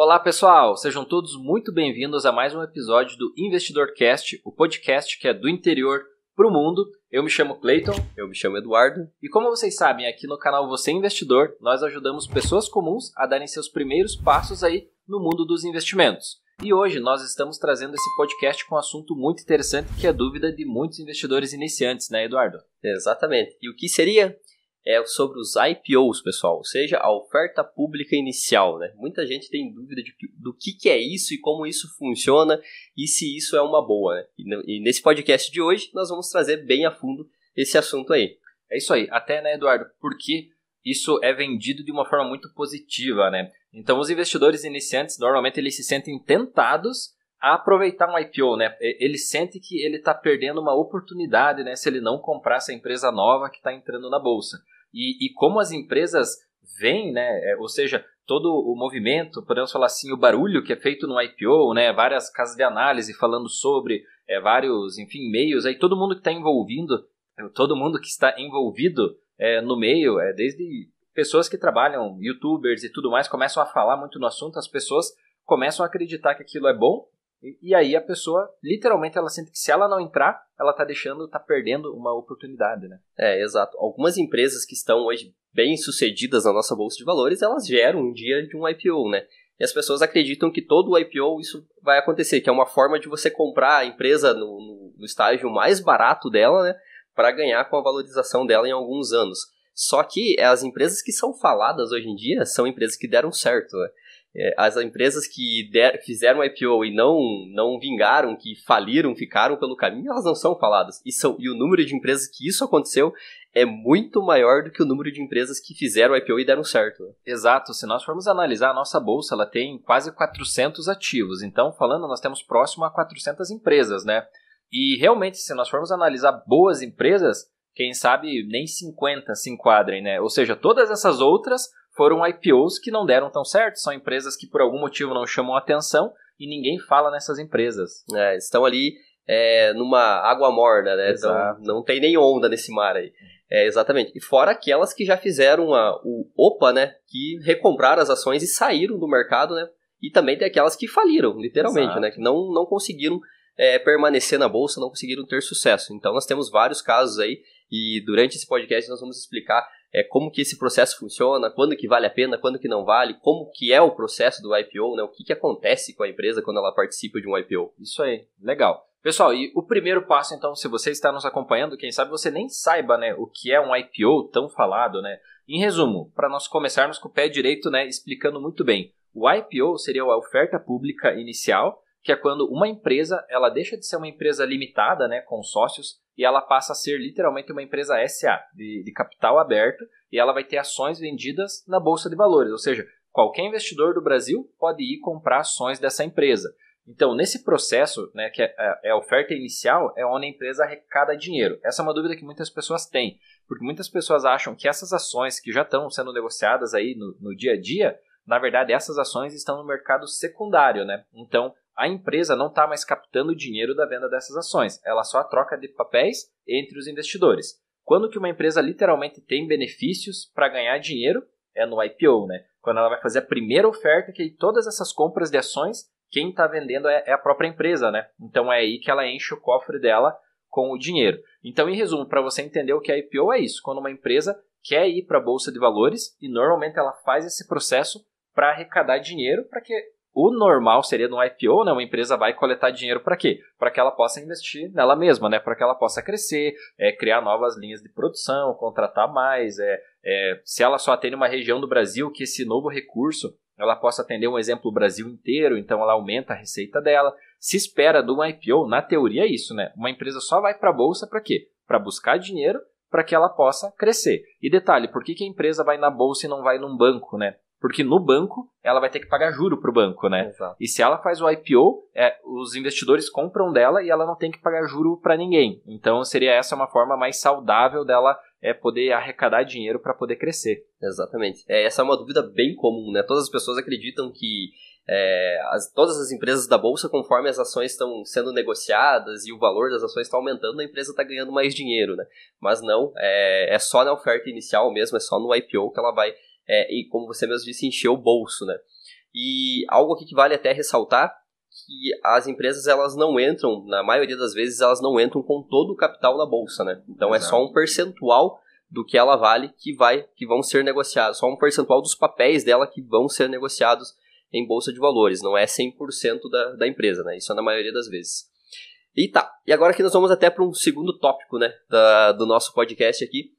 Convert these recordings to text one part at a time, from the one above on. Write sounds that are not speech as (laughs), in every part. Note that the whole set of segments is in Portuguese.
Olá pessoal, sejam todos muito bem-vindos a mais um episódio do Investidorcast, o podcast que é do interior para o mundo. Eu me chamo Clayton. Eu me chamo Eduardo. E como vocês sabem, aqui no canal Você Investidor, nós ajudamos pessoas comuns a darem seus primeiros passos aí no mundo dos investimentos. E hoje nós estamos trazendo esse podcast com um assunto muito interessante que é a dúvida de muitos investidores iniciantes, né, Eduardo? Exatamente. E o que seria? É sobre os IPOs, pessoal, ou seja, a oferta pública inicial. Né? Muita gente tem dúvida de, do que, que é isso e como isso funciona e se isso é uma boa. Né? E, e nesse podcast de hoje nós vamos trazer bem a fundo esse assunto aí. É isso aí. Até, né, Eduardo, porque isso é vendido de uma forma muito positiva, né? Então, os investidores iniciantes, normalmente, eles se sentem tentados a aproveitar um IPO, né? Ele sente que ele está perdendo uma oportunidade, né? Se ele não comprar essa empresa nova que está entrando na bolsa. E, e como as empresas vêm, né? É, ou seja, todo o movimento, podemos falar assim, o barulho que é feito no IPO, né? Várias casas de análise falando sobre é, vários, enfim, meios, aí todo mundo que está envolvido, todo mundo que está envolvido é, no meio, é, desde pessoas que trabalham, youtubers e tudo mais, começam a falar muito no assunto, as pessoas começam a acreditar que aquilo é bom, e, e aí a pessoa, literalmente, ela sente que se ela não entrar, ela está deixando, está perdendo uma oportunidade, né? É, exato. Algumas empresas que estão hoje bem sucedidas na nossa bolsa de valores, elas geram um dia de um IPO, né? E as pessoas acreditam que todo IPO isso vai acontecer, que é uma forma de você comprar a empresa no, no, no estágio mais barato dela, né? para ganhar com a valorização dela em alguns anos. Só que as empresas que são faladas hoje em dia são empresas que deram certo. Né? É, as empresas que der, fizeram IPO e não, não vingaram, que faliram, ficaram pelo caminho, elas não são faladas. E, são, e o número de empresas que isso aconteceu é muito maior do que o número de empresas que fizeram IPO e deram certo. Né? Exato. Se nós formos analisar a nossa bolsa, ela tem quase 400 ativos. Então, falando, nós temos próximo a 400 empresas, né? E realmente, se nós formos analisar boas empresas, quem sabe nem 50 se enquadrem, né? Ou seja, todas essas outras foram IPOs que não deram tão certo, são empresas que por algum motivo não chamam atenção e ninguém fala nessas empresas. É, estão ali é, numa água morna, né? Então, não tem nem onda nesse mar aí. É, exatamente. E fora aquelas que já fizeram a, o OPA, né? Que recompraram as ações e saíram do mercado, né? E também tem aquelas que faliram, literalmente, Exato. né? Que não, não conseguiram é, permanecer na bolsa não conseguiram ter sucesso. Então nós temos vários casos aí e durante esse podcast nós vamos explicar é, como que esse processo funciona, quando que vale a pena, quando que não vale, como que é o processo do IPO, né? O que, que acontece com a empresa quando ela participa de um IPO. Isso aí, legal. Pessoal, e o primeiro passo, então, se você está nos acompanhando, quem sabe você nem saiba né, o que é um IPO tão falado, né? Em resumo, para nós começarmos com o pé direito, né, explicando muito bem. O IPO seria a oferta pública inicial, que é quando uma empresa ela deixa de ser uma empresa limitada, né, com sócios, e ela passa a ser literalmente uma empresa SA, de, de capital aberto, e ela vai ter ações vendidas na bolsa de valores, ou seja, qualquer investidor do Brasil pode ir comprar ações dessa empresa. Então, nesse processo, né, que é, é, a oferta inicial, é onde a empresa arrecada dinheiro. Essa é uma dúvida que muitas pessoas têm, porque muitas pessoas acham que essas ações que já estão sendo negociadas aí no, no dia a dia, na verdade, essas ações estão no mercado secundário, né? Então, a empresa não está mais captando o dinheiro da venda dessas ações, ela só troca de papéis entre os investidores. Quando que uma empresa literalmente tem benefícios para ganhar dinheiro é no IPO, né? Quando ela vai fazer a primeira oferta, que todas essas compras de ações, quem está vendendo é, é, a própria empresa, né? Então é aí que ela enche o cofre dela com o dinheiro. Então, em resumo, para você entender o que é IPO é isso: quando uma empresa quer ir para a bolsa de valores e normalmente ela faz esse processo para arrecadar dinheiro para que o normal seria no IPO, né? Uma empresa vai coletar dinheiro para quê? Para que ela possa investir nela mesma, né? Para que ela possa crescer, é, criar novas linhas de produção, contratar mais. É, é, se ela só atende uma região do Brasil, que esse novo recurso ela possa atender um exemplo o Brasil inteiro, então ela aumenta a receita dela. Se espera do IPO, na teoria é isso, né? Uma empresa só vai para a bolsa para quê? Para buscar dinheiro para que ela possa crescer. E detalhe, por que, que a empresa vai na bolsa e não vai num banco, né? Porque no banco, ela vai ter que pagar juro para o banco, né? Exato. E se ela faz o IPO, é, os investidores compram dela e ela não tem que pagar juro para ninguém. Então, seria essa uma forma mais saudável dela é, poder arrecadar dinheiro para poder crescer. Exatamente. É, essa é uma dúvida bem comum, né? Todas as pessoas acreditam que é, as, todas as empresas da bolsa, conforme as ações estão sendo negociadas e o valor das ações está aumentando, a empresa está ganhando mais dinheiro, né? Mas não, é, é só na oferta inicial mesmo, é só no IPO que ela vai é, e como você mesmo disse, encher o bolso, né? E algo aqui que vale até ressaltar que as empresas elas não entram, na maioria das vezes elas não entram com todo o capital na bolsa, né? Então Exato. é só um percentual do que ela vale que vai que vão ser negociados, só um percentual dos papéis dela que vão ser negociados em bolsa de valores, não é 100% da, da empresa, né? Isso é na maioria das vezes. E tá, e agora que nós vamos até para um segundo tópico, né, da, do nosso podcast aqui,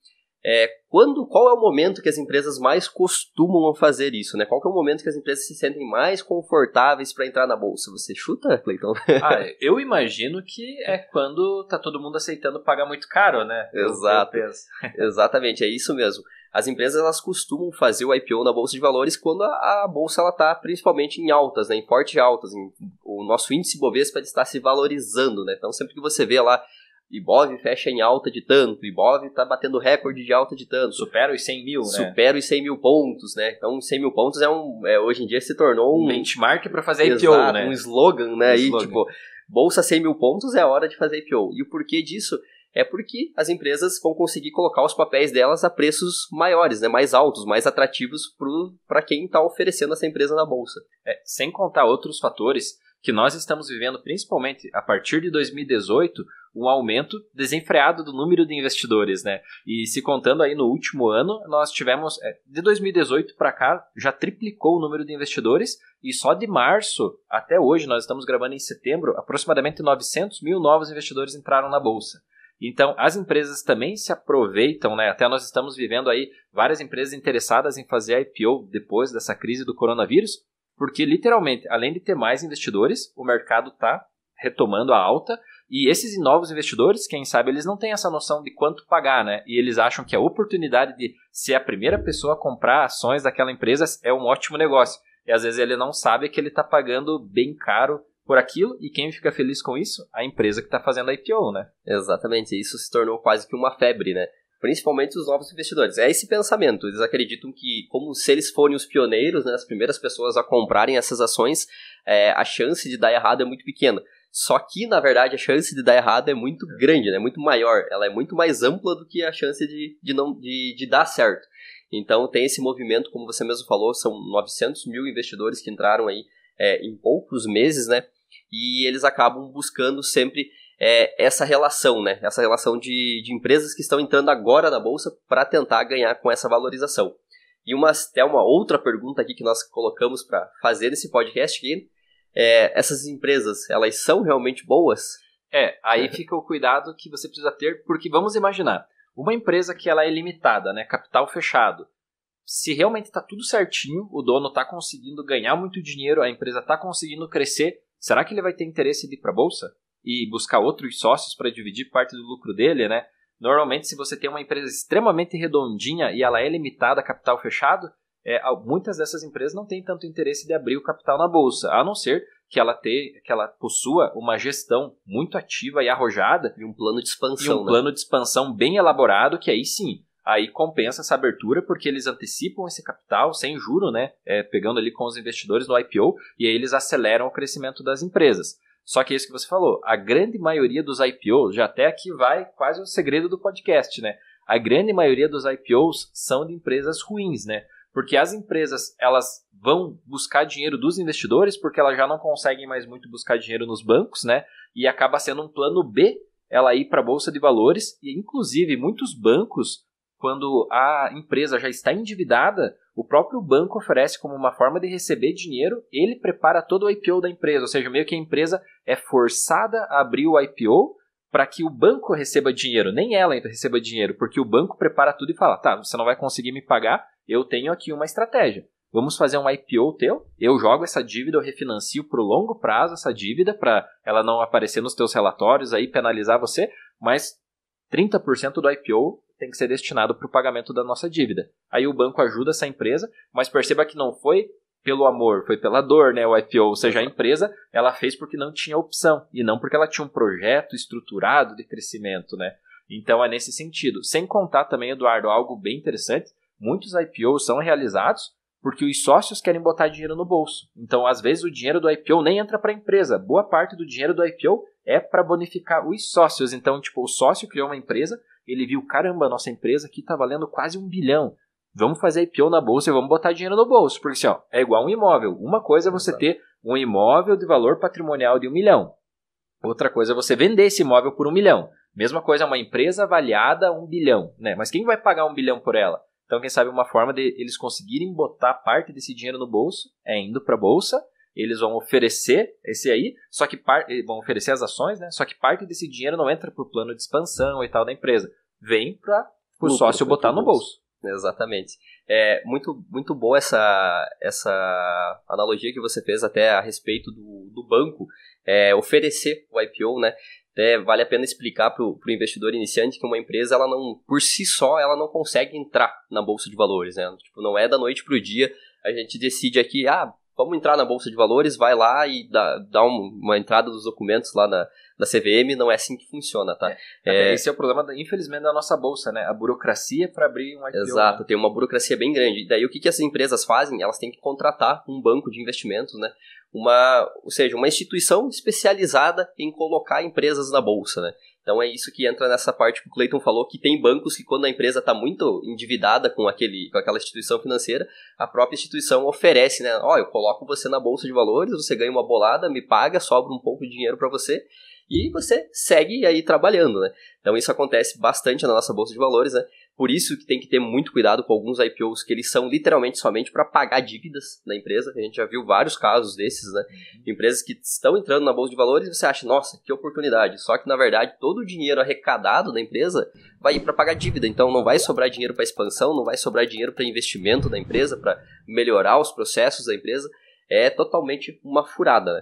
é, quando, qual é o momento que as empresas mais costumam fazer isso, né? Qual é o momento que as empresas se sentem mais confortáveis para entrar na bolsa? Você chuta, Cleiton? (laughs) ah, eu imagino que é quando tá todo mundo aceitando pagar muito caro, né? Exato. (laughs) Exatamente, é isso mesmo. As empresas elas costumam fazer o IPO na bolsa de valores quando a, a bolsa ela tá principalmente em altas, né? Em fortes altas. Em, o nosso índice Bovespa está se valorizando, né? Então sempre que você vê lá Ibov fecha em alta de tanto, Ibov está batendo recorde de alta de tanto. Supera os 100 mil, né? Supera os 100 mil pontos, né? Então, 100 mil pontos é um, é, hoje em dia se tornou um... Benchmark para fazer IPO, Exato, né? Um slogan, né? Um Aí, slogan. tipo, bolsa 100 mil pontos é hora de fazer IPO. E o porquê disso é porque as empresas vão conseguir colocar os papéis delas a preços maiores, né? Mais altos, mais atrativos para quem está oferecendo essa empresa na bolsa. É, sem contar outros fatores que nós estamos vivendo, principalmente a partir de 2018, um aumento desenfreado do número de investidores, né? E se contando aí no último ano, nós tivemos, é, de 2018 para cá, já triplicou o número de investidores e só de março até hoje, nós estamos gravando em setembro, aproximadamente 900 mil novos investidores entraram na bolsa. Então, as empresas também se aproveitam, né? Até nós estamos vivendo aí várias empresas interessadas em fazer IPO depois dessa crise do coronavírus, porque literalmente, além de ter mais investidores, o mercado está retomando a alta e esses novos investidores, quem sabe, eles não têm essa noção de quanto pagar, né? E eles acham que a oportunidade de ser a primeira pessoa a comprar ações daquela empresa é um ótimo negócio. E às vezes ele não sabe que ele está pagando bem caro por aquilo, e quem fica feliz com isso? A empresa que está fazendo a IPO, né? Exatamente, isso se tornou quase que uma febre, né? Principalmente os novos investidores. É esse pensamento. Eles acreditam que, como se eles forem os pioneiros, né, as primeiras pessoas a comprarem essas ações, é, a chance de dar errado é muito pequena. Só que, na verdade, a chance de dar errado é muito grande, né? é muito maior. Ela é muito mais ampla do que a chance de, de, não, de, de dar certo. Então, tem esse movimento, como você mesmo falou, são 900 mil investidores que entraram aí é, em poucos meses, né? E eles acabam buscando sempre é, essa relação, né? Essa relação de, de empresas que estão entrando agora na bolsa para tentar ganhar com essa valorização. E uma, até uma outra pergunta aqui que nós colocamos para fazer esse podcast aqui, é, essas empresas, elas são realmente boas? É, aí fica o cuidado que você precisa ter, porque vamos imaginar, uma empresa que ela é limitada, né, capital fechado, se realmente está tudo certinho, o dono está conseguindo ganhar muito dinheiro, a empresa está conseguindo crescer, será que ele vai ter interesse de ir para a bolsa? E buscar outros sócios para dividir parte do lucro dele, né? Normalmente, se você tem uma empresa extremamente redondinha e ela é limitada a capital fechado, é, muitas dessas empresas não têm tanto interesse de abrir o capital na bolsa, a não ser que ela, ter, que ela possua uma gestão muito ativa e arrojada. E um plano de expansão. E um né? plano de expansão bem elaborado, que aí sim, aí compensa essa abertura, porque eles antecipam esse capital sem juro, né? É, pegando ali com os investidores no IPO, e aí eles aceleram o crescimento das empresas. Só que é isso que você falou, a grande maioria dos IPOs, já até aqui vai quase o segredo do podcast, né? A grande maioria dos IPOs são de empresas ruins, né? Porque as empresas, elas vão buscar dinheiro dos investidores porque elas já não conseguem mais muito buscar dinheiro nos bancos, né? E acaba sendo um plano B ela ir para a bolsa de valores e inclusive muitos bancos quando a empresa já está endividada, o próprio banco oferece como uma forma de receber dinheiro, ele prepara todo o IPO da empresa, ou seja, meio que a empresa é forçada a abrir o IPO para que o banco receba dinheiro, nem ela ainda receba dinheiro, porque o banco prepara tudo e fala: tá, você não vai conseguir me pagar, eu tenho aqui uma estratégia. Vamos fazer um IPO teu, eu jogo essa dívida, eu refinancio para o longo prazo essa dívida, para ela não aparecer nos teus relatórios aí, penalizar você, mas 30% do IPO tem que ser destinado para o pagamento da nossa dívida. Aí o banco ajuda essa empresa, mas perceba que não foi pelo amor, foi pela dor, né, o IPO, ou seja, a empresa, ela fez porque não tinha opção e não porque ela tinha um projeto estruturado de crescimento, né? Então é nesse sentido. Sem contar também, Eduardo, algo bem interessante, muitos IPOs são realizados porque os sócios querem botar dinheiro no bolso. Então, às vezes o dinheiro do IPO nem entra para a empresa. Boa parte do dinheiro do IPO é para bonificar os sócios. Então, tipo, o sócio criou uma empresa, ele viu, caramba, nossa empresa aqui está valendo quase um bilhão. vamos fazer IPO na bolsa e vamos botar dinheiro no bolso. Porque assim, ó, é igual um imóvel. Uma coisa é você Exato. ter um imóvel de valor patrimonial de um milhão. Outra coisa é você vender esse imóvel por um milhão. Mesma coisa, uma empresa avaliada um bilhão, né? Mas quem vai pagar um bilhão por ela? Então, quem sabe uma forma de eles conseguirem botar parte desse dinheiro no bolso é indo para a bolsa. Eles vão oferecer esse aí, só que eh, vão oferecer as ações, né? Só que parte desse dinheiro não entra para o plano de expansão e tal da empresa. Vem para o sócio botar no bolso. Exatamente. É muito, muito boa essa, essa analogia que você fez até a respeito do, do banco é, oferecer o IPO, né? Até vale a pena explicar para o investidor iniciante que uma empresa, ela não, por si só, ela não consegue entrar na bolsa de valores, né? Tipo, não é da noite para o dia a gente decide aqui, ah, vamos entrar na bolsa de valores, vai lá e dá, dá uma entrada dos documentos lá na, na CVM, não é assim que funciona, tá? É, é, esse é o problema, infelizmente, da nossa bolsa, né? A burocracia para abrir um IPO. Exato, né? tem uma burocracia bem grande. E daí o que, que as empresas fazem? Elas têm que contratar um banco de investimentos, né? Uma, ou seja, uma instituição especializada em colocar empresas na bolsa, né? Então é isso que entra nessa parte que o Clayton falou, que tem bancos que quando a empresa está muito endividada com, aquele, com aquela instituição financeira, a própria instituição oferece, né? Ó, oh, eu coloco você na bolsa de valores, você ganha uma bolada, me paga, sobra um pouco de dinheiro para você e você segue aí trabalhando, né? Então isso acontece bastante na nossa bolsa de valores, né? Por isso que tem que ter muito cuidado com alguns IPOs que eles são literalmente somente para pagar dívidas da empresa. A gente já viu vários casos desses, né? Uhum. Empresas que estão entrando na bolsa de valores e você acha, nossa, que oportunidade. Só que na verdade todo o dinheiro arrecadado da empresa vai ir para pagar dívida. Então não vai sobrar dinheiro para expansão, não vai sobrar dinheiro para investimento da empresa, para melhorar os processos da empresa. É totalmente uma furada, né?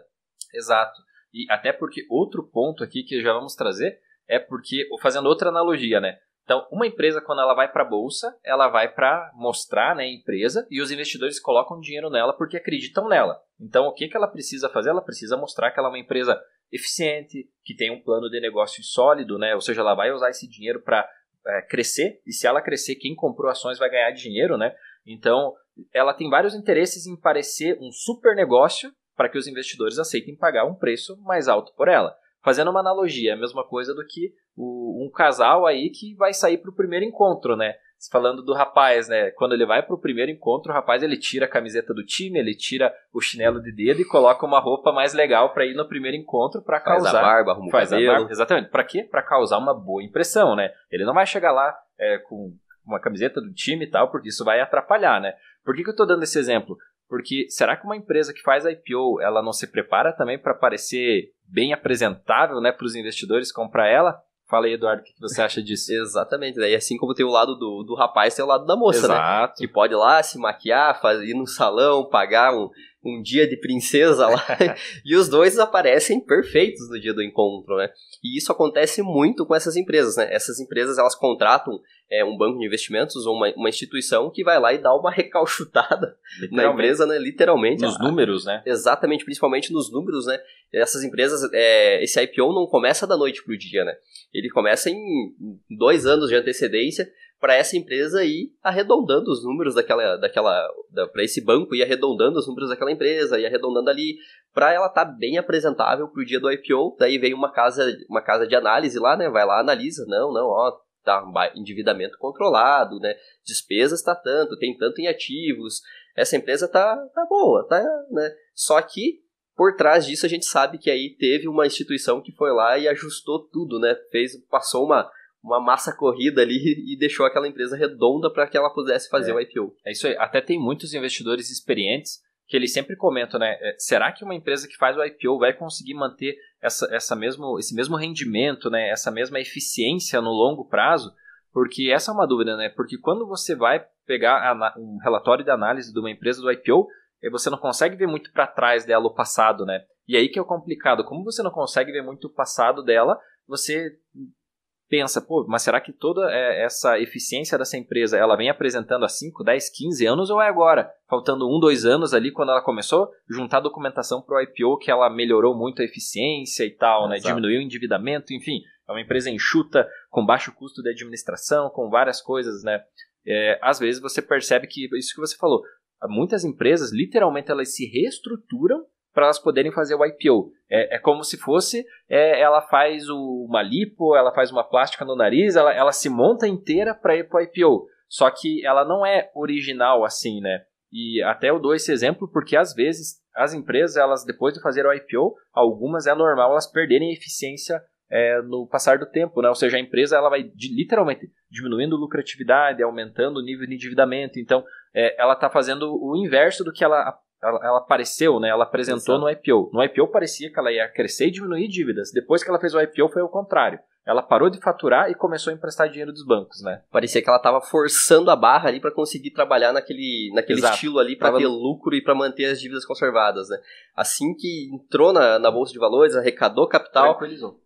Exato. E até porque outro ponto aqui que já vamos trazer é porque, fazendo outra analogia, né? Então, uma empresa, quando ela vai para a bolsa, ela vai para mostrar né, a empresa e os investidores colocam dinheiro nela porque acreditam nela. Então, o que, que ela precisa fazer? Ela precisa mostrar que ela é uma empresa eficiente, que tem um plano de negócio sólido, né? ou seja, ela vai usar esse dinheiro para é, crescer, e se ela crescer, quem comprou ações vai ganhar dinheiro. Né? Então, ela tem vários interesses em parecer um super negócio para que os investidores aceitem pagar um preço mais alto por ela. Fazendo uma analogia, é a mesma coisa do que o, um casal aí que vai sair para o primeiro encontro, né? Falando do rapaz, né? Quando ele vai para o primeiro encontro, o rapaz ele tira a camiseta do time, ele tira o chinelo de dedo e coloca uma roupa mais legal para ir no primeiro encontro para causar. Faz a barba, arruma faz cabelo. A barba, exatamente. Para quê? Para causar uma boa impressão, né? Ele não vai chegar lá é, com uma camiseta do time e tal, porque isso vai atrapalhar, né? Por que, que eu estou dando esse exemplo? Porque será que uma empresa que faz IPO, ela não se prepara também para parecer bem apresentável, né, para os investidores comprar ela? Fala aí, Eduardo, o que você acha disso? Exatamente. Daí, assim como tem o lado do, do rapaz, tem o lado da moça, né? Exato. né? Que pode ir lá se maquiar, fazer, ir no salão, pagar um, um dia de princesa lá, (laughs) e os dois aparecem perfeitos no dia do encontro, né? E isso acontece muito com essas empresas, né? Essas empresas, elas contratam é, um banco de investimentos ou uma, uma instituição que vai lá e dá uma (laughs) recalchutada na empresa, né? Literalmente. Nos números, né? Exatamente, principalmente nos números, né? Essas empresas, é, esse IPO não começa da noite pro dia, né? Ele começa em dois anos de antecedência, para essa empresa ir arredondando os números daquela, daquela da, para esse banco ir arredondando os números daquela empresa, ir arredondando ali, para ela estar tá bem apresentável para o dia do IPO. Daí vem uma casa, uma casa de análise lá, né? Vai lá, analisa, não, não, ó, tá endividamento controlado, né? Despesas tá tanto, tem tanto em ativos. Essa empresa tá, tá boa, tá, né? Só que por trás disso a gente sabe que aí teve uma instituição que foi lá e ajustou tudo, né? Fez, passou uma uma massa corrida ali e deixou aquela empresa redonda para que ela pudesse fazer é. o IPO. É isso aí. Até tem muitos investidores experientes que eles sempre comentam, né? É, será que uma empresa que faz o IPO vai conseguir manter essa, essa mesmo, esse mesmo rendimento, né? Essa mesma eficiência no longo prazo? Porque essa é uma dúvida, né? Porque quando você vai pegar um relatório de análise de uma empresa do IPO, você não consegue ver muito para trás dela o passado, né? E aí que é o complicado. Como você não consegue ver muito o passado dela, você pensa, pô, mas será que toda é, essa eficiência dessa empresa ela vem apresentando há 5, 10, 15 anos ou é agora? Faltando um, dois anos ali quando ela começou, juntar documentação para o IPO que ela melhorou muito a eficiência e tal, né? Diminuiu o endividamento, enfim. É uma empresa enxuta, com baixo custo de administração, com várias coisas, né? É, às vezes você percebe que, isso que você falou, muitas empresas, literalmente, elas se reestruturam para elas poderem fazer o IPO. É, é como se fosse, é, ela faz o, uma lipo, ela faz uma plástica no nariz, ela, ela se monta inteira para ir para o IPO. Só que ela não é original assim, né? E até eu dou esse exemplo porque às vezes as empresas, elas depois de fazer o IPO, algumas é normal elas perderem eficiência é, no passar do tempo, né? Ou seja, a empresa ela vai de, literalmente diminuindo lucratividade, aumentando o nível de endividamento. Então, é, ela está fazendo o inverso do que ela ela, ela, apareceu, né? Ela apresentou Exato. no IPO. No IPO parecia que ela ia crescer e diminuir dívidas. Depois que ela fez o IPO foi o contrário. Ela parou de faturar e começou a emprestar dinheiro dos bancos, né? Parecia que ela estava forçando a barra ali para conseguir trabalhar naquele, naquele estilo ali para ter lucro e para manter as dívidas conservadas, né? Assim que entrou na, na bolsa de valores, arrecadou capital,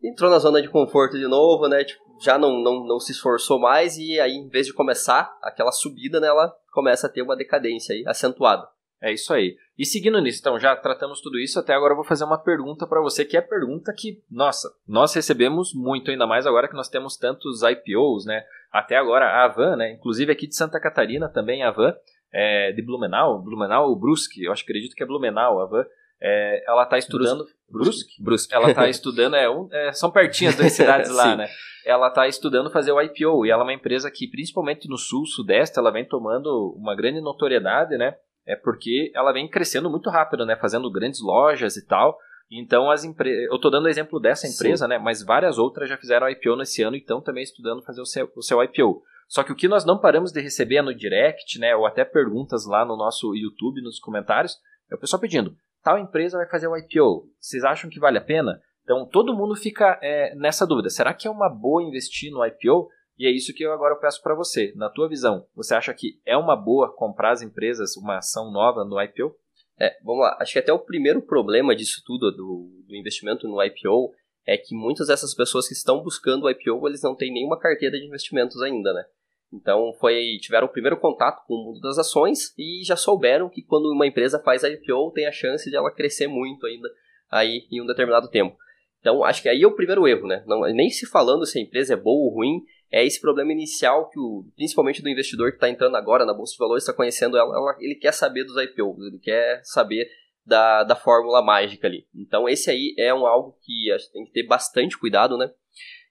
entrou na zona de conforto de novo, né? Tipo, já não, não, não se esforçou mais e aí em vez de começar aquela subida, né, ela começa a ter uma decadência aí acentuada. É isso aí. E seguindo nisso, então, já tratamos tudo isso, até agora eu vou fazer uma pergunta para você, que é a pergunta que, nossa, nós recebemos muito, ainda mais agora que nós temos tantos IPOs, né? Até agora a Avan, né? Inclusive aqui de Santa Catarina também a Avan, é, de Blumenau, Blumenau Brusque, eu acho que acredito que é Blumenau, a Avan, é, ela está estudando... Brusque? Brusque. Ela está (laughs) estudando, é, um, é, são pertinhas das cidades (laughs) lá, né? Ela está estudando fazer o IPO, e ela é uma empresa que, principalmente no sul, sudeste, ela vem tomando uma grande notoriedade, né? É porque ela vem crescendo muito rápido, né? Fazendo grandes lojas e tal. Então as empresas. Eu estou dando o exemplo dessa empresa, Sim. né? Mas várias outras já fizeram IPO nesse ano e estão também estudando fazer o seu, o seu IPO. Só que o que nós não paramos de receber no direct, né? Ou até perguntas lá no nosso YouTube, nos comentários, é o pessoal pedindo: tal empresa vai fazer o IPO. Vocês acham que vale a pena? Então todo mundo fica é, nessa dúvida. Será que é uma boa investir no IPO? E é isso que eu agora peço para você. Na tua visão, você acha que é uma boa comprar as empresas, uma ação nova no IPO? É, vamos lá. Acho que até o primeiro problema disso tudo, do, do investimento no IPO, é que muitas dessas pessoas que estão buscando o IPO, eles não têm nenhuma carteira de investimentos ainda, né? Então foi tiveram o primeiro contato com o mundo das ações e já souberam que quando uma empresa faz IPO tem a chance de ela crescer muito ainda aí em um determinado tempo. Então acho que aí é o primeiro erro, né? Não, nem se falando se a empresa é boa ou ruim, é esse problema inicial que o, principalmente do investidor que está entrando agora na bolsa de valores está conhecendo ela, ela, ele quer saber dos IPOs, ele quer saber da, da fórmula mágica ali. Então esse aí é um algo que a gente tem que ter bastante cuidado, né?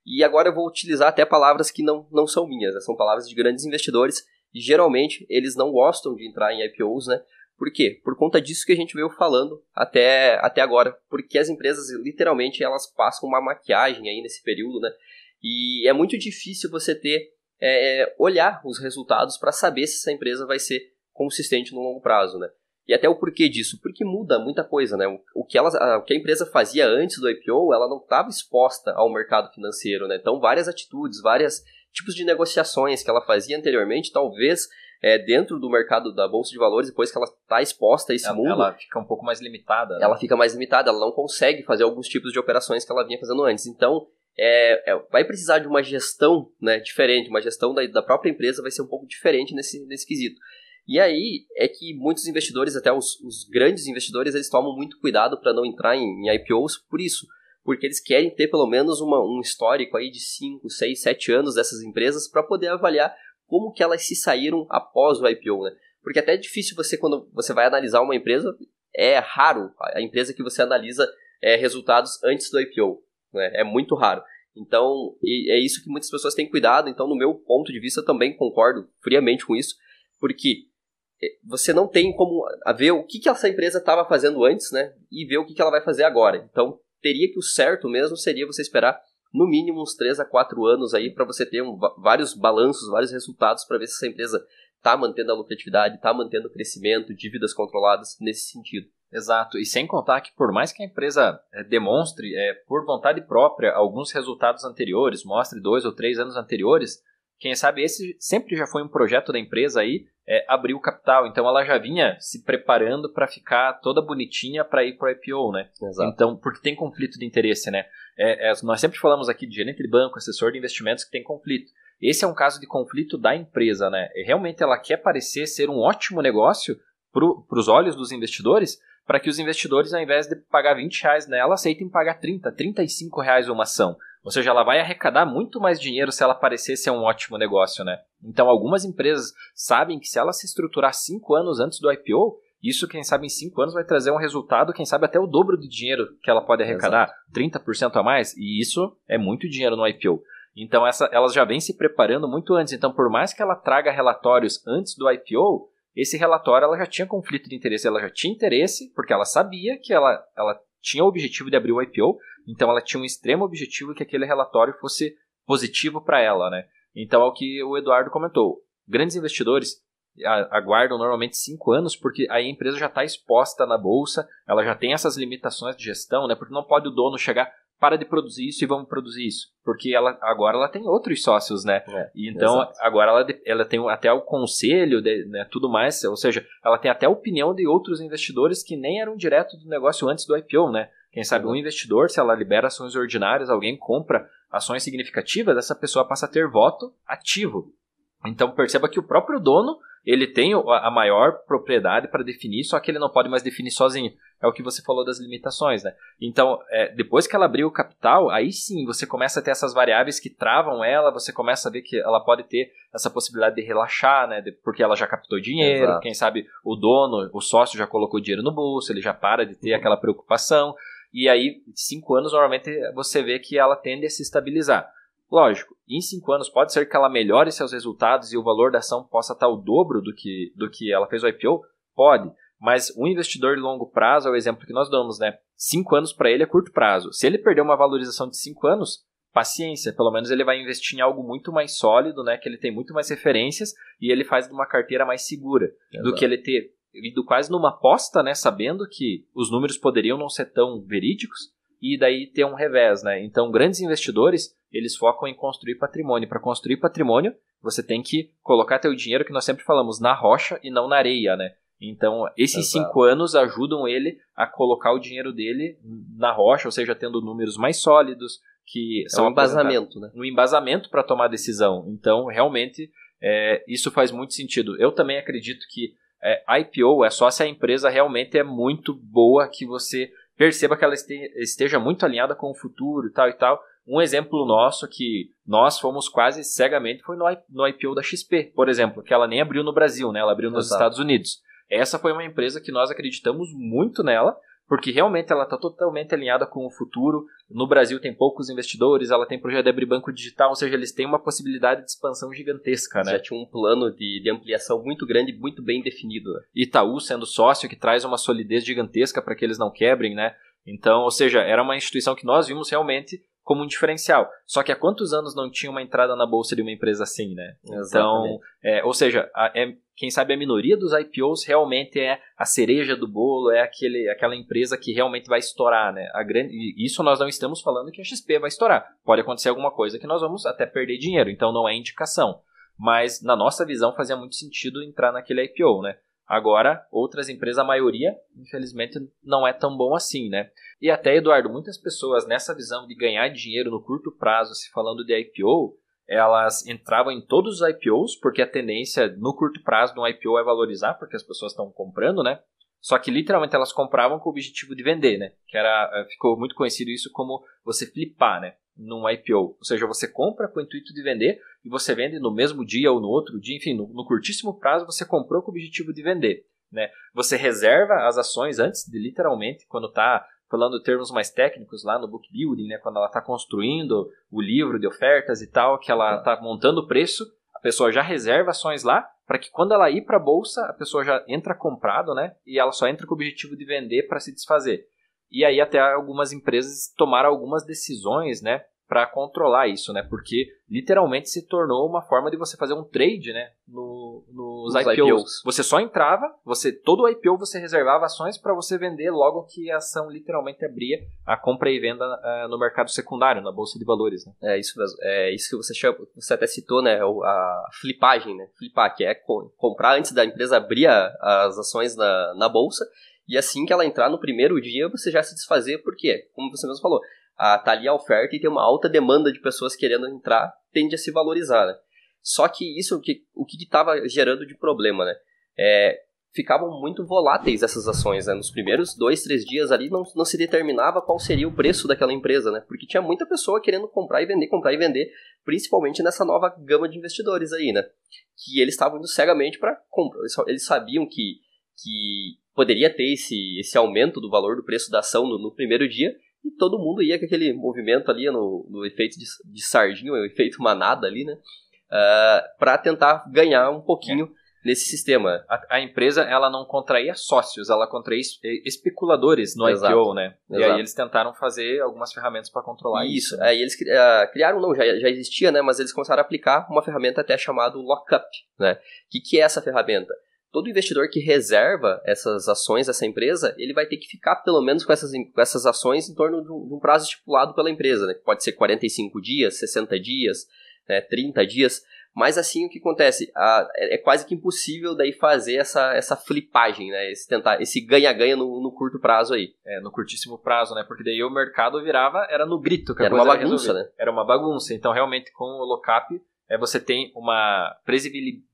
E agora eu vou utilizar até palavras que não, não são minhas, né? são palavras de grandes investidores e geralmente eles não gostam de entrar em IPOs, né? Por quê? Por conta disso que a gente veio falando até, até agora. Porque as empresas, literalmente, elas passam uma maquiagem aí nesse período, né? E é muito difícil você ter é, olhar os resultados para saber se essa empresa vai ser consistente no longo prazo, né? E até o porquê disso, porque muda muita coisa, né? O, que, ela, o que a empresa fazia antes do IPO, ela não estava exposta ao mercado financeiro, né? Então, várias atitudes, vários tipos de negociações que ela fazia anteriormente, talvez é, dentro do mercado da bolsa de valores, depois que ela está exposta a esse ela, mundo, ela fica um pouco mais limitada. Né? Ela fica mais limitada, ela não consegue fazer alguns tipos de operações que ela vinha fazendo antes. Então, é, é, vai precisar de uma gestão né, diferente, uma gestão da, da própria empresa vai ser um pouco diferente nesse, nesse quesito. E aí é que muitos investidores, até os, os grandes investidores, eles tomam muito cuidado para não entrar em, em, IPOs por isso, porque eles querem ter pelo menos uma, um histórico aí de 5, 6, 7 anos dessas empresas para poder avaliar como que elas se saíram após o IPO, né? Porque até é difícil você, quando você vai analisar uma empresa, é raro a empresa que você analisa é, resultados antes do IPO. Né? É muito raro. Então, é isso que muitas pessoas têm cuidado. Então, no meu ponto de vista, também concordo friamente com isso, porque é, você não tem como ver o que, que essa empresa estava fazendo antes, né? E ver o que, que ela vai fazer agora. Então, teria que o certo mesmo seria você esperar no mínimo uns 3 a 4 anos aí para você ter um, vários balanços, vários resultados para ver se essa empresa está mantendo a lucratividade, está mantendo o crescimento, dívidas controladas nesse sentido. Exato, e sem contar que por mais que a empresa é, demonstre é, por vontade própria alguns resultados anteriores, mostre dois ou três anos anteriores, quem sabe esse sempre já foi um projeto da empresa aí, é, abrir o capital. Então ela já vinha se preparando para ficar toda bonitinha para ir para o IPO, né? Exato. Então, porque tem conflito de interesse, né? É, é, nós sempre falamos aqui de gerente de banco, assessor de investimentos que tem conflito. Esse é um caso de conflito da empresa, né? Realmente ela quer parecer ser um ótimo negócio para os olhos dos investidores, para que os investidores, ao invés de pagar 20 reais nela, aceitem pagar 30, 35 reais uma ação. Ou seja, ela vai arrecadar muito mais dinheiro se ela parecer ser um ótimo negócio, né? Então, algumas empresas sabem que se ela se estruturar 5 anos antes do IPO, isso, quem sabe, em 5 anos vai trazer um resultado, quem sabe, até o dobro do dinheiro que ela pode arrecadar, Exato. 30% a mais, e isso é muito dinheiro no IPO. Então essa, elas já vêm se preparando muito antes. Então, por mais que ela traga relatórios antes do IPO, esse relatório ela já tinha conflito de interesse, ela já tinha interesse, porque ela sabia que ela, ela tinha o objetivo de abrir o IPO, então ela tinha um extremo objetivo que aquele relatório fosse positivo para ela, né? Então é o que o Eduardo comentou. Grandes investidores aguardam normalmente cinco anos, porque aí a empresa já está exposta na bolsa, ela já tem essas limitações de gestão, né? Porque não pode o dono chegar, para de produzir isso e vamos produzir isso. Porque ela, agora ela tem outros sócios, né? É, então, exato. agora ela, ela tem até o conselho, de, né, tudo mais, ou seja, ela tem até a opinião de outros investidores que nem eram direto do negócio antes do IPO, né? Quem sabe um investidor, se ela libera ações ordinárias, alguém compra ações significativas, essa pessoa passa a ter voto ativo. Então perceba que o próprio dono ele tem a maior propriedade para definir, só que ele não pode mais definir sozinho. É o que você falou das limitações, né? Então, é, depois que ela abriu o capital, aí sim você começa a ter essas variáveis que travam ela, você começa a ver que ela pode ter essa possibilidade de relaxar, né? De, porque ela já captou dinheiro, Exato. quem sabe o dono, o sócio já colocou dinheiro no bolso, ele já para de ter uhum. aquela preocupação. E aí, cinco anos, normalmente você vê que ela tende a se estabilizar. Lógico, em cinco anos pode ser que ela melhore seus resultados e o valor da ação possa estar o dobro do que, do que ela fez o IPO? Pode. Mas um investidor de longo prazo é o exemplo que nós damos, né? Cinco anos para ele é curto prazo. Se ele perder uma valorização de cinco anos, paciência. Pelo menos ele vai investir em algo muito mais sólido, né? Que ele tem muito mais referências e ele faz de uma carteira mais segura Exato. do que ele ter ido quase numa aposta, né? Sabendo que os números poderiam não ser tão verídicos e daí ter um revés, né? Então, grandes investidores, eles focam em construir patrimônio. Para construir patrimônio, você tem que colocar teu dinheiro, que nós sempre falamos, na rocha e não na areia, né? Então, esses Exato. cinco anos ajudam ele a colocar o dinheiro dele na rocha, ou seja, tendo números mais sólidos, que é são um embasamento, né? Um embasamento para tomar decisão. Então, realmente, é, isso faz muito sentido. Eu também acredito que é, IPO é só se a empresa realmente é muito boa, que você perceba que ela esteja muito alinhada com o futuro e tal e tal. Um exemplo nosso que nós fomos quase cegamente foi no IPO da XP, por exemplo, que ela nem abriu no Brasil, né? Ela abriu nos Exato. Estados Unidos. Essa foi uma empresa que nós acreditamos muito nela, porque realmente ela está totalmente alinhada com o futuro. No Brasil tem poucos investidores, ela tem projeto de abrir banco digital, ou seja, eles têm uma possibilidade de expansão gigantesca, né? Já tinha um plano de, de ampliação muito grande, muito bem definido. Né? Itaú sendo sócio, que traz uma solidez gigantesca para que eles não quebrem, né? Então, ou seja, era uma instituição que nós vimos realmente como um diferencial. Só que há quantos anos não tinha uma entrada na bolsa de uma empresa assim, né? Então, é, ou seja, a, é, quem sabe a minoria dos IPOs realmente é a cereja do bolo, é aquele, aquela empresa que realmente vai estourar, né? A grande, isso nós não estamos falando que a XP vai estourar. Pode acontecer alguma coisa que nós vamos até perder dinheiro, então não é indicação. Mas na nossa visão fazia muito sentido entrar naquele IPO, né? Agora, outras empresas, a maioria, infelizmente, não é tão bom assim, né? E até, Eduardo, muitas pessoas nessa visão de ganhar dinheiro no curto prazo, se falando de IPO, elas entravam em todos os IPOs, porque a tendência no curto prazo do IPO é valorizar, porque as pessoas estão comprando, né? Só que literalmente elas compravam com o objetivo de vender, né? Que era, eh, ficou muito conhecido isso como você flipar, né? Num IPO. Ou seja, você compra com o intuito de vender, e você vende no mesmo dia ou no outro dia, enfim, no, no curtíssimo prazo você comprou com o objetivo de vender. Né? Você reserva as ações antes de literalmente, quando está falando termos mais técnicos lá no book building, né, quando ela está construindo o livro de ofertas e tal, que ela está montando o preço, a pessoa já reserva ações lá para que quando ela ir para a bolsa, a pessoa já entra comprado, né, e ela só entra com o objetivo de vender para se desfazer. E aí até algumas empresas tomaram algumas decisões, né, para controlar isso, né? Porque literalmente se tornou uma forma de você fazer um trade, né? No, nos IPOs. IPOs. Você só entrava, você todo o IPO você reservava ações para você vender logo que a ação literalmente abria a compra e venda uh, no mercado secundário, na bolsa de valores. Né? É isso mesmo. É isso que você chama, você até citou, né? A flipagem, né? Flipar, que é comprar antes da empresa abrir as ações na, na bolsa. E assim que ela entrar no primeiro dia, você já se desfazer, porque, como você mesmo falou, a, tá ali a oferta e tem uma alta demanda de pessoas querendo entrar, tende a se valorizar, né? Só que isso, o que o estava gerando de problema, né? É, ficavam muito voláteis essas ações, né? Nos primeiros dois, três dias ali não, não se determinava qual seria o preço daquela empresa, né? Porque tinha muita pessoa querendo comprar e vender, comprar e vender, principalmente nessa nova gama de investidores aí, né? Que eles estavam indo cegamente para compra. Eles sabiam que, que poderia ter esse, esse aumento do valor do preço da ação no, no primeiro dia, e todo mundo ia com aquele movimento ali no, no efeito de, de sardinha, o efeito manada ali, né? Uh, ah, para tentar ganhar um pouquinho é nesse sistema. A, a, empresa ela não contraía sócios, ela contraía especuladores no Exato. IPO, né? Exato. E aí eles tentaram fazer algumas ferramentas para controlar isso. Isso, né? aí eles uh, criaram, não, já, já existia, né? Mas eles começaram a aplicar uma ferramenta até chamada lockup, né? O que, que é essa ferramenta? Todo investidor que reserva essas ações dessa empresa, ele vai ter que ficar pelo menos com essas, com essas ações em torno de um, de um prazo estipulado pela empresa, né? Pode ser 45 dias, 60 dias, né, 30 dias, mas assim, o que acontece? é, é quase que impossível daí fazer essa, essa flipagem, né? Esse tentar, esse ganha-ganha no, no, curto prazo aí. É, no curtíssimo prazo, né? Porque daí o mercado virava, era no grito. Que era uma bagunça, né? Era uma bagunça. Então, realmente, com o lockup, é, você tem uma previsibilidade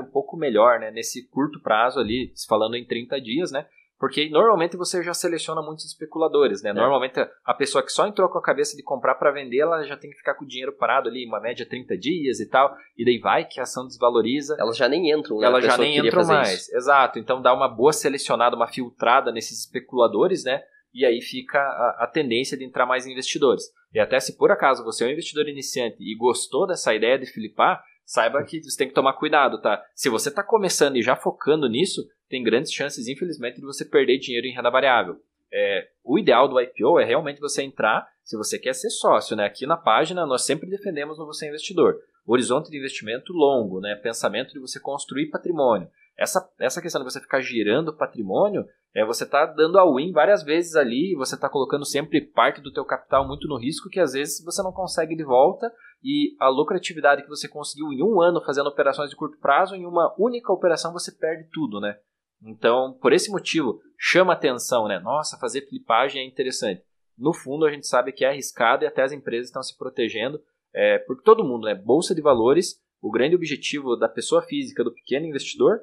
um pouco melhor, né? Nesse curto prazo ali, falando em 30 dias, né? Porque normalmente você já seleciona muitos especuladores, né? É. Normalmente a pessoa que só entrou com a cabeça de comprar para vender, ela já tem que ficar com o dinheiro parado ali, uma média 30 dias e tal, e daí vai que a ação desvaloriza. Elas já nem entram, né? Elas já nem entram mais. Isso. Exato. Então dá uma boa selecionada, uma filtrada nesses especuladores, né? E aí fica a, a tendência de entrar mais investidores. E até se por acaso você é um investidor iniciante e gostou dessa ideia de flipar, saiba que você tem que tomar cuidado, tá? Se você está começando e já focando nisso, tem grandes chances, infelizmente, de você perder dinheiro em renda variável. É, o ideal do IPO é realmente você entrar, se você quer ser sócio, né? Aqui na página nós sempre defendemos no Você Investidor. Horizonte de investimento longo, né? Pensamento de você construir patrimônio. Essa, essa questão de você ficar girando patrimônio, é você tá dando a win várias vezes ali, você está colocando sempre parte do teu capital muito no risco que às vezes você não consegue de volta e a lucratividade que você conseguiu em um ano fazendo operações de curto prazo, em uma única operação você perde tudo, né? Então, por esse motivo, chama atenção, né? Nossa, fazer flipagem é interessante. No fundo, a gente sabe que é arriscado e até as empresas estão se protegendo, é, porque todo mundo, né? Bolsa de valores, o grande objetivo da pessoa física, do pequeno investidor,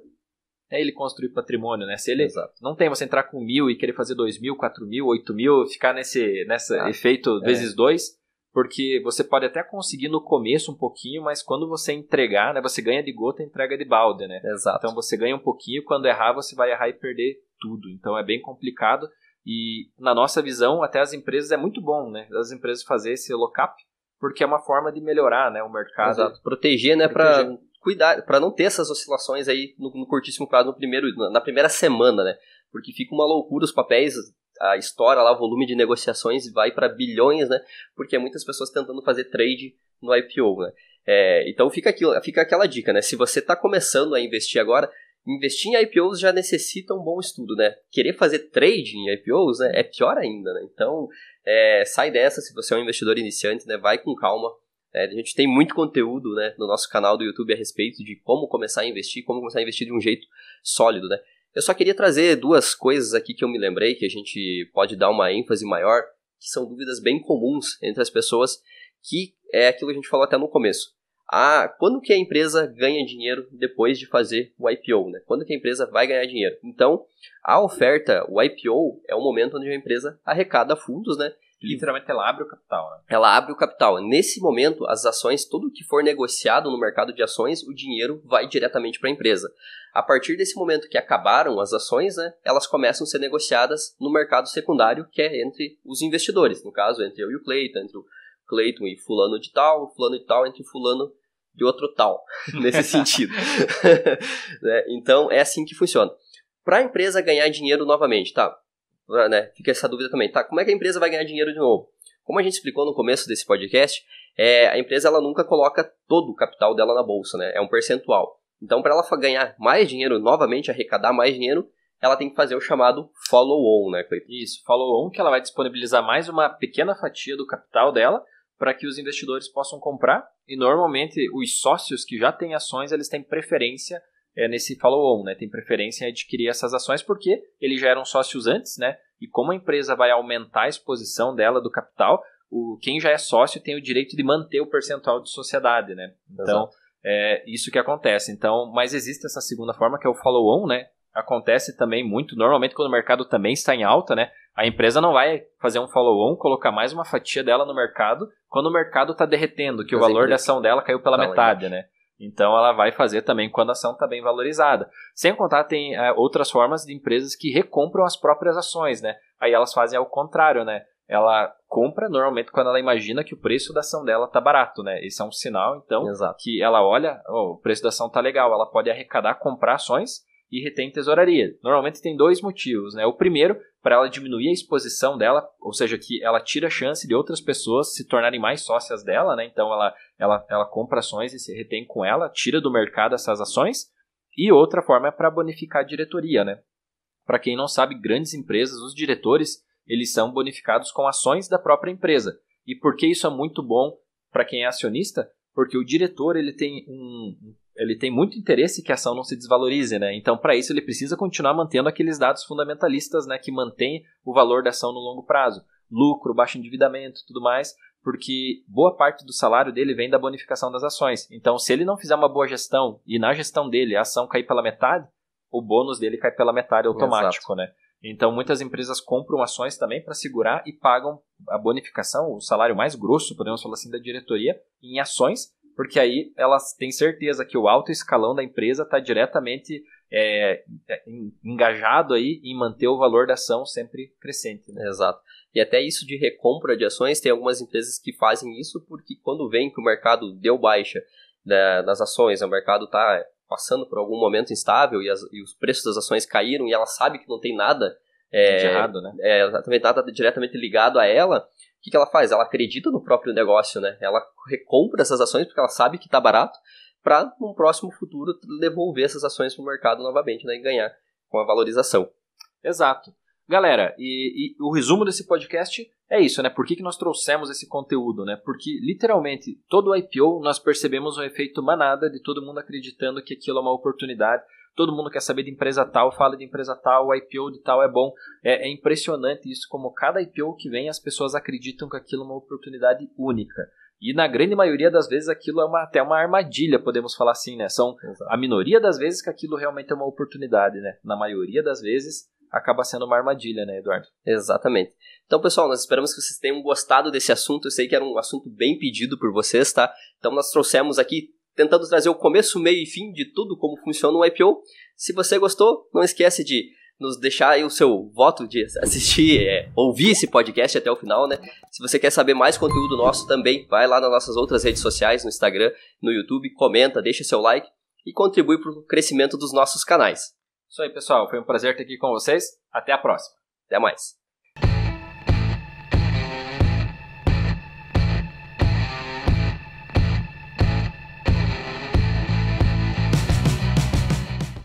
é ele construir patrimônio, né? Se ele Exato. não tem você entrar com mil e querer fazer dois mil, quatro mil, oito mil, ficar nesse nessa ah, efeito é. vezes dois, porque você pode até conseguir no começo um pouquinho, mas quando você entregar, né, você ganha de gota e entrega de balde, né? Exato. Então você ganha um pouquinho, quando errar você vai errar e perder tudo. Então é bem complicado e na nossa visão, até as empresas é muito bom, né? As empresas fazer esse lockup, porque é uma forma de melhorar, né, o mercado. Exato. Proteger, né, para cuidar, para não ter essas oscilações aí no, no curtíssimo prazo no primeiro na primeira semana, né? Porque fica uma loucura os papéis a história lá, o volume de negociações vai para bilhões, né? Porque é muitas pessoas tentando fazer trade no IPO, né? É, então fica, aquilo, fica aquela dica, né? Se você está começando a investir agora, investir em IPOs já necessita um bom estudo, né? Querer fazer trade em IPOs né, é pior ainda, né? Então, é, sai dessa se você é um investidor iniciante, né? Vai com calma. É, a gente tem muito conteúdo né, no nosso canal do YouTube a respeito de como começar a investir, como começar a investir de um jeito sólido, né? Eu só queria trazer duas coisas aqui que eu me lembrei que a gente pode dar uma ênfase maior, que são dúvidas bem comuns entre as pessoas, que é aquilo que a gente falou até no começo. Ah, quando que a empresa ganha dinheiro depois de fazer o IPO, né? Quando que a empresa vai ganhar dinheiro? Então, a oferta, o IPO, é o momento onde a empresa arrecada fundos, né? Literalmente ela abre o capital, né? Ela abre o capital. Nesse momento, as ações, tudo que for negociado no mercado de ações, o dinheiro vai diretamente para a empresa. A partir desse momento que acabaram as ações, né, elas começam a ser negociadas no mercado secundário, que é entre os investidores. No caso, entre eu e o Cleiton, entre o Cleiton e fulano de tal, fulano de tal, entre fulano de outro tal, (laughs) nesse (laughs) sentido. (laughs) né? Então, é assim que funciona. Para a empresa ganhar dinheiro novamente, tá? Né, fica essa dúvida também, tá? Como é que a empresa vai ganhar dinheiro de novo? Como a gente explicou no começo desse podcast, é, a empresa ela nunca coloca todo o capital dela na bolsa, né? É um percentual. Então, para ela ganhar mais dinheiro, novamente arrecadar mais dinheiro, ela tem que fazer o chamado follow-on, né, Cleiton? Isso, follow-on, que ela vai disponibilizar mais uma pequena fatia do capital dela para que os investidores possam comprar. E normalmente os sócios que já têm ações, eles têm preferência é, nesse follow-on, né? Tem preferência em adquirir essas ações porque eles já eram sócios antes, né? E como a empresa vai aumentar a exposição dela do capital, o, quem já é sócio tem o direito de manter o percentual de sociedade, né? Então, Exato. é isso que acontece. Então, mas existe essa segunda forma que é o follow-on, né? Acontece também muito, normalmente quando o mercado também está em alta, né? A empresa não vai fazer um follow-on, colocar mais uma fatia dela no mercado quando o mercado está derretendo, que Mas o valor da ação dela caiu pela metade, né? Então ela vai fazer também quando a ação está bem valorizada. Sem contar, tem é, outras formas de empresas que recompram as próprias ações, né? aí elas fazem ao contrário, né? Ela compra normalmente quando ela imagina que o preço da ação dela tá barato, né? Esse é um sinal, então, Exato. que ela olha, oh, o preço da ação tá legal, ela pode arrecadar, comprar ações e retém tesouraria. Normalmente tem dois motivos, né? O primeiro, para ela diminuir a exposição dela, ou seja, que ela tira a chance de outras pessoas se tornarem mais sócias dela, né? Então ela, ela, ela compra ações e se retém com ela, tira do mercado essas ações. E outra forma é para bonificar a diretoria, né? Para quem não sabe, grandes empresas, os diretores, eles são bonificados com ações da própria empresa. E por que isso é muito bom para quem é acionista? Porque o diretor ele tem um, ele tem muito interesse que a ação não se desvalorize, né? Então, para isso, ele precisa continuar mantendo aqueles dados fundamentalistas, né, que mantêm o valor da ação no longo prazo, lucro, baixo endividamento, tudo mais, porque boa parte do salário dele vem da bonificação das ações. Então, se ele não fizer uma boa gestão e na gestão dele a ação cair pela metade, o bônus dele cai pela metade automático, Exato. né? Então, muitas empresas compram ações também para segurar e pagam a bonificação, o salário mais grosso, podemos falar assim, da diretoria, em ações porque aí elas têm certeza que o alto escalão da empresa está diretamente é, é engajado aí em manter o valor da ação sempre crescente. Né? Exato. E até isso de recompra de ações, tem algumas empresas que fazem isso porque quando vem que o mercado deu baixa né, das ações, o mercado está passando por algum momento instável e, as, e, os preços das ações caíram e ela sabe que não tem nada é, de errado, né? É, exatamente, nada diretamente ligado a ela, o que, que ela faz? Ela acredita no próprio negócio, né? Ela recompra essas ações porque ela sabe que está barato para, num próximo futuro, devolver essas ações para o mercado novamente né? e ganhar com a valorização. Exato. Galera, e, e, o resumo desse podcast é isso, né? Por que, que nós trouxemos esse conteúdo, né? Porque, literalmente, todo IPO nós percebemos um efeito manada de todo mundo acreditando que aquilo é uma oportunidade todo mundo quer saber de empresa tal, fala de empresa tal, o IPO de tal é bom. É, é impressionante isso, como cada IPO que vem, as pessoas acreditam que aquilo é uma oportunidade única. E na grande maioria das vezes aquilo é uma, até uma armadilha, podemos falar assim, né? São Exato. a minoria das vezes que aquilo realmente é uma oportunidade, né? Na maioria das vezes acaba sendo uma armadilha, né, Eduardo? Exatamente. Então, pessoal, nós esperamos que vocês tenham gostado desse assunto. Eu sei que era um assunto bem pedido por vocês, tá? Então, nós trouxemos aqui tentando trazer o começo, meio e fim de tudo como funciona o IPO. Se você gostou, não esquece de nos deixar aí o seu voto de assistir, é, ouvir esse podcast até o final, né? Se você quer saber mais conteúdo nosso também, vai lá nas nossas outras redes sociais, no Instagram, no YouTube, comenta, deixa seu like e contribui para o crescimento dos nossos canais. Isso aí, pessoal. Foi um prazer estar aqui com vocês. Até a próxima. Até mais.